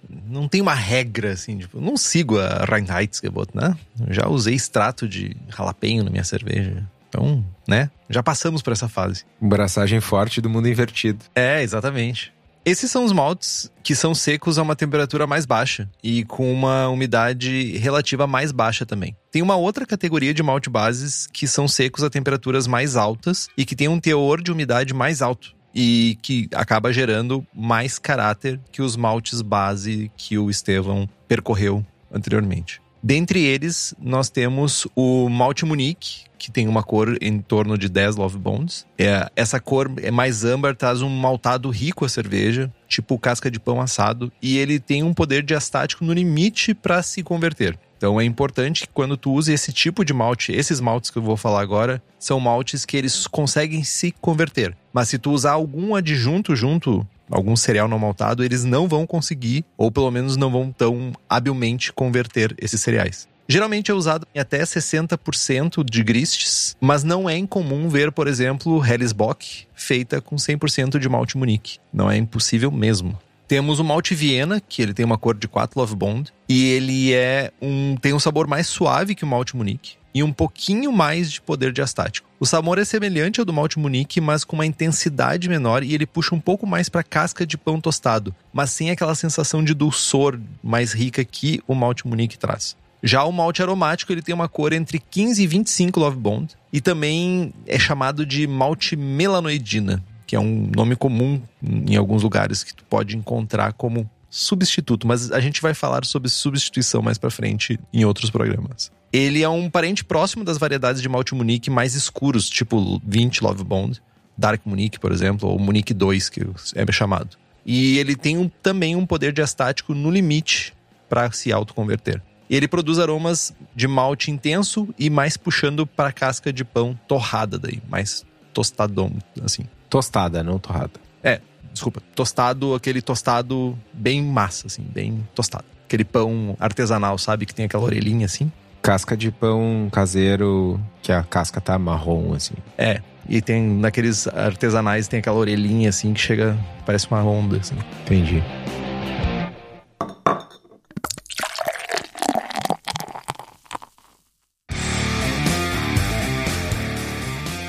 Não tem uma regra, assim, tipo, não sigo a Reinheitsgebot, né? já usei extrato de jalapeño na minha cerveja. Então, né? Já passamos por essa fase. Braçagem forte do mundo invertido. É, exatamente. Esses são os maltes que são secos a uma temperatura mais baixa e com uma umidade relativa mais baixa também. Tem uma outra categoria de malte bases que são secos a temperaturas mais altas e que tem um teor de umidade mais alto e que acaba gerando mais caráter que os maltes base que o Estevão percorreu anteriormente. Dentre eles, nós temos o Malte Munique, que tem uma cor em torno de 10 Love Bones. É, essa cor é mais âmbar, traz um maltado rico à cerveja, tipo casca de pão assado, e ele tem um poder diastático no limite para se converter. Então é importante que quando tu use esse tipo de malte, esses maltes que eu vou falar agora, são maltes que eles conseguem se converter. Mas se tu usar algum adjunto junto, algum cereal não maltado, eles não vão conseguir, ou pelo menos não vão tão habilmente converter esses cereais. Geralmente é usado em até 60% de gristes, mas não é incomum ver, por exemplo, Hellesbock feita com 100% de malte Munique. Não é impossível mesmo. Temos o malte Viena, que ele tem uma cor de 4 Love Bond, e ele é um tem um sabor mais suave que o malte Munique e um pouquinho mais de poder diastático. O sabor é semelhante ao do malte Munique, mas com uma intensidade menor e ele puxa um pouco mais para casca de pão tostado, mas sem aquela sensação de dulçor mais rica que o malte Munique traz. Já o malte aromático ele tem uma cor entre 15 e 25 Love Bond e também é chamado de malte melanoidina que é um nome comum em alguns lugares que tu pode encontrar como substituto, mas a gente vai falar sobre substituição mais para frente em outros programas. Ele é um parente próximo das variedades de malte Munique mais escuros, tipo 20 Love Bond, Dark Munique, por exemplo, ou Munique 2, que é chamado. E ele tem um, também um poder diastático no limite para se autoconverter. Ele produz aromas de malte intenso e mais puxando para casca de pão torrada daí, mais tostadão, assim. Tostada, não torrada. É, desculpa, tostado, aquele tostado bem massa, assim, bem tostado. Aquele pão artesanal, sabe? Que tem aquela orelhinha assim. Casca de pão caseiro, que a casca tá marrom, assim. É, e tem naqueles artesanais tem aquela orelhinha assim que chega, parece uma onda, assim. Entendi.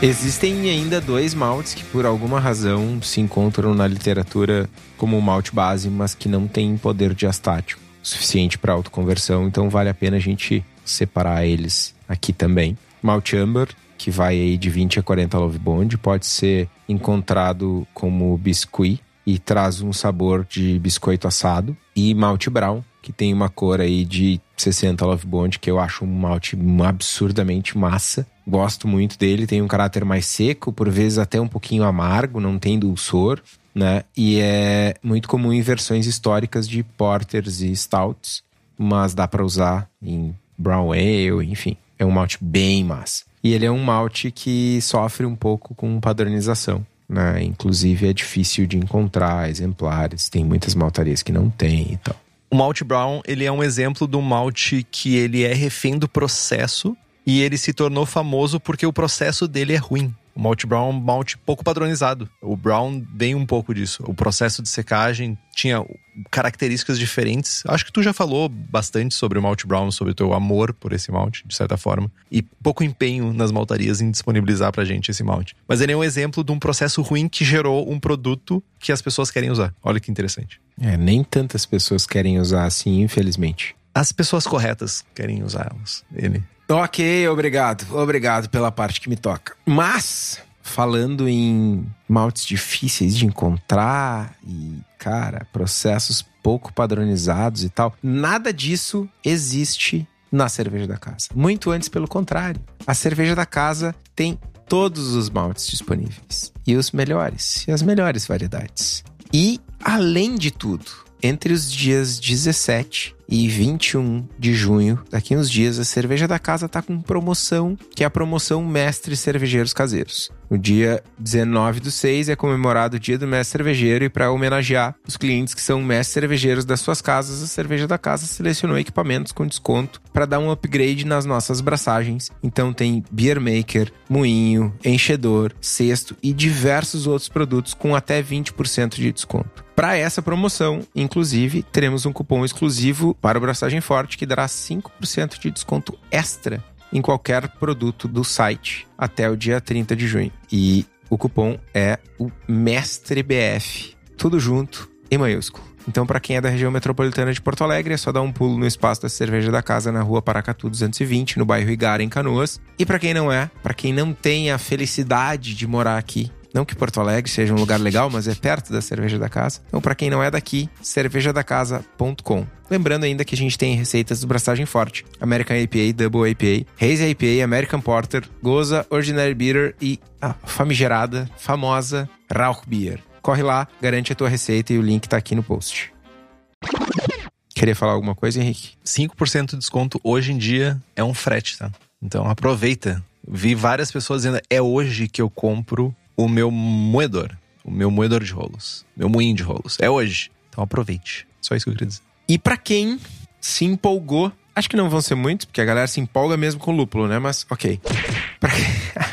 Existem ainda dois maltes que, por alguma razão, se encontram na literatura como malte base, mas que não têm poder diastático suficiente para autoconversão, então vale a pena a gente separar eles aqui também. Malte Amber, que vai aí de 20 a 40 Love Bond, pode ser encontrado como biscuit e traz um sabor de biscoito assado. E Malte Brown, que tem uma cor aí de 60 Love Bond, que eu acho um malte absurdamente massa. Gosto muito dele, tem um caráter mais seco, por vezes até um pouquinho amargo, não tem dulçor, né? E é muito comum em versões históricas de porters e stouts, mas dá para usar em brown ale, enfim. É um malte bem massa. E ele é um malte que sofre um pouco com padronização. Né? Inclusive é difícil de encontrar exemplares, tem muitas maltarias que não tem e tal. O malte brown, ele é um exemplo um malte que ele é refém do processo e ele se tornou famoso porque o processo dele é ruim. O malte brown é um malte pouco padronizado. O brown vem um pouco disso. O processo de secagem tinha características diferentes. Acho que tu já falou bastante sobre o malte brown, sobre o teu amor por esse malte, de certa forma, e pouco empenho nas maltarias em disponibilizar pra gente esse malte. Mas ele é um exemplo de um processo ruim que gerou um produto que as pessoas querem usar. Olha que interessante. É, nem tantas pessoas querem usar assim, infelizmente. As pessoas corretas querem usá-los. Ele. Ok, obrigado. Obrigado pela parte que me toca. Mas, falando em maltes difíceis de encontrar e, cara, processos pouco padronizados e tal, nada disso existe na cerveja da casa. Muito antes, pelo contrário. A cerveja da casa tem todos os maltes disponíveis. E os melhores. E as melhores variedades. E, além de tudo, entre os dias 17 e 21 de junho, daqui uns dias, a cerveja da casa tá com promoção, que é a promoção Mestre Cervejeiros Caseiros. No dia 19 do 6 é comemorado o Dia do Mestre Cervejeiro e para homenagear os clientes que são mestres cervejeiros das suas casas, a Cerveja da Casa selecionou equipamentos com desconto para dar um upgrade nas nossas braçagens. Então tem beer maker, moinho, enchedor, cesto e diversos outros produtos com até 20% de desconto. Para essa promoção, inclusive, teremos um cupom exclusivo para o Braçagem Forte que dará 5% de desconto extra em qualquer produto do site até o dia 30 de junho. E o cupom é o MESTREBF. Tudo junto, em maiúsculo. Então, para quem é da região metropolitana de Porto Alegre, é só dar um pulo no espaço da Cerveja da Casa na rua Paracatu 220, no bairro Igara, em Canoas. E para quem não é, para quem não tem a felicidade de morar aqui, não que Porto Alegre seja um lugar legal, mas é perto da Cerveja da Casa. Então, para quem não é daqui, cervejadacasa.com. Lembrando ainda que a gente tem receitas do Braçagem Forte, American IPA, Double IPA, Hazy IPA, American Porter, Goza, Ordinary Bitter e a famigerada, famosa Rauch Beer. Corre lá, garante a tua receita e o link tá aqui no post. Queria falar alguma coisa, Henrique? 5% de desconto hoje em dia é um frete, tá? Então aproveita. Vi várias pessoas dizendo, é hoje que eu compro o meu moedor. O meu moedor de rolos. Meu moinho de rolos. É hoje. Então aproveite. Só isso que eu queria dizer. E para quem se empolgou, acho que não vão ser muitos, porque a galera se empolga mesmo com lúpulo, né? Mas, ok. Pra...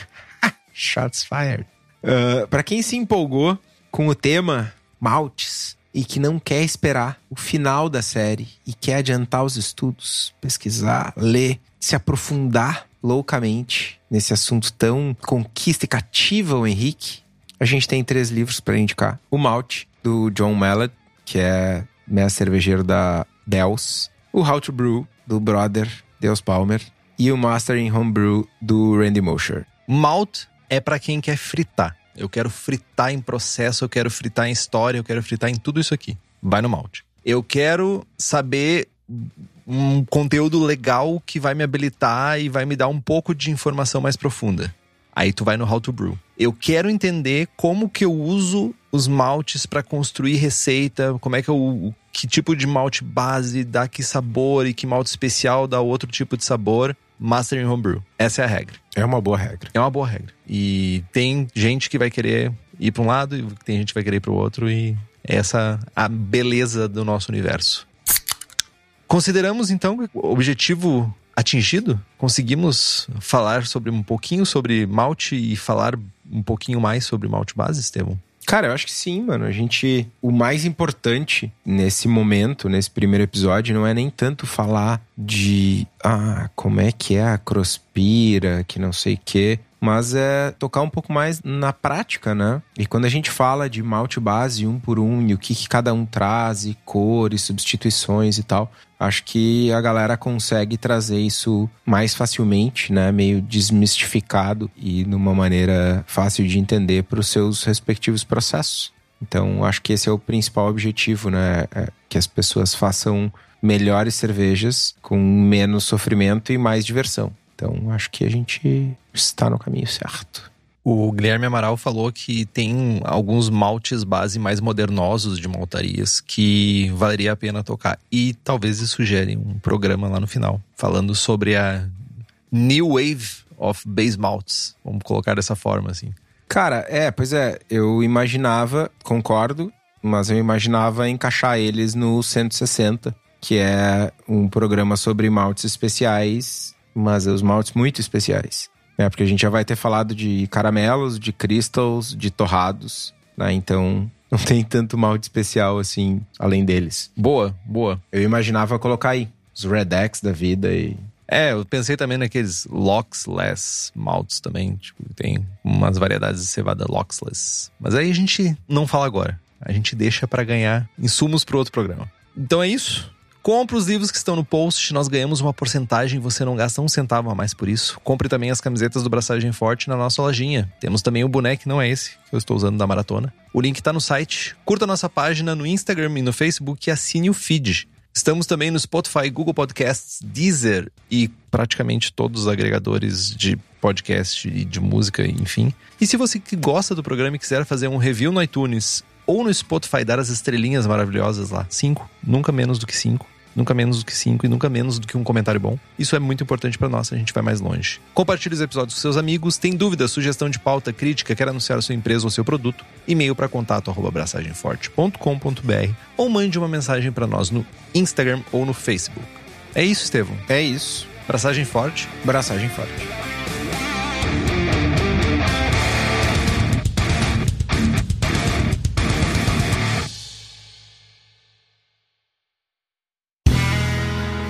Shots fired. Uh, para quem se empolgou com o tema maltes e que não quer esperar o final da série e quer adiantar os estudos, pesquisar, ler, se aprofundar loucamente nesse assunto tão conquista e cativa o Henrique, a gente tem três livros para indicar. O Malte, do John Mallett, que é mestre cervejeiro da Dells. O How to Brew, do brother Deus Palmer. E o Master in Homebrew, do Randy Mosher. Malt é para quem quer fritar. Eu quero fritar em processo, eu quero fritar em história, eu quero fritar em tudo isso aqui. Vai no Malte. Eu quero saber um conteúdo legal que vai me habilitar e vai me dar um pouco de informação mais profunda. Aí tu vai no How to Brew. Eu quero entender como que eu uso os maltes para construir receita, como é que eu que tipo de malte base dá que sabor e que malte especial dá outro tipo de sabor. Master em Homebrew. Essa é a regra. É uma boa regra. É uma boa regra. E tem gente que vai querer ir para um lado e tem gente que vai querer ir para o outro e essa a beleza do nosso universo. Consideramos então o objetivo atingido? Conseguimos falar sobre um pouquinho sobre malte e falar um pouquinho mais sobre malte base, Estevam? Cara, eu acho que sim, mano. A gente. O mais importante nesse momento, nesse primeiro episódio, não é nem tanto falar de. Ah, como é que é a Crospira, que não sei o quê mas é tocar um pouco mais na prática, né? E quando a gente fala de malte base um por um e o que, que cada um traz, e cores, substituições e tal, acho que a galera consegue trazer isso mais facilmente, né? Meio desmistificado e numa maneira fácil de entender para os seus respectivos processos. Então, acho que esse é o principal objetivo, né? É que as pessoas façam melhores cervejas com menos sofrimento e mais diversão. Então, acho que a gente está no caminho certo. O Guilherme Amaral falou que tem alguns maltes base mais modernosos de maltarias que valeria a pena tocar. E talvez isso sugere um programa lá no final, falando sobre a New Wave of Base Malts. Vamos colocar dessa forma, assim. Cara, é, pois é. Eu imaginava, concordo, mas eu imaginava encaixar eles no 160, que é um programa sobre maltes especiais mas os maltes muito especiais. Né? Porque a gente já vai ter falado de caramelos, de crystals, de torrados, né? Então não tem tanto malte especial assim, além deles. Boa, boa. Eu imaginava colocar aí os Red X da vida e. É, eu pensei também naqueles Loxless maltes também. Tipo, tem umas variedades de cevada Loxless. Mas aí a gente não fala agora. A gente deixa para ganhar insumos pro outro programa. Então é isso. Compre os livros que estão no post, nós ganhamos uma porcentagem, você não gasta um centavo a mais por isso. Compre também as camisetas do Braçagem Forte na nossa lojinha. Temos também o boneco, não é esse que eu estou usando da maratona. O link está no site. Curta nossa página no Instagram e no Facebook e assine o feed. Estamos também no Spotify, Google Podcasts, Deezer e praticamente todos os agregadores de podcast e de música, enfim. E se você gosta do programa e quiser fazer um review no iTunes ou no Spotify, dar as estrelinhas maravilhosas lá, cinco, nunca menos do que cinco nunca menos do que cinco e nunca menos do que um comentário bom. Isso é muito importante para nós, a gente vai mais longe. Compartilhe os episódios com seus amigos. Tem dúvida, sugestão de pauta, crítica, quer anunciar a sua empresa ou seu produto? E-mail para contato abraçagemforte.com.br ou mande uma mensagem para nós no Instagram ou no Facebook. É isso, Estevão. É isso. Braçagem forte. Braçagem forte.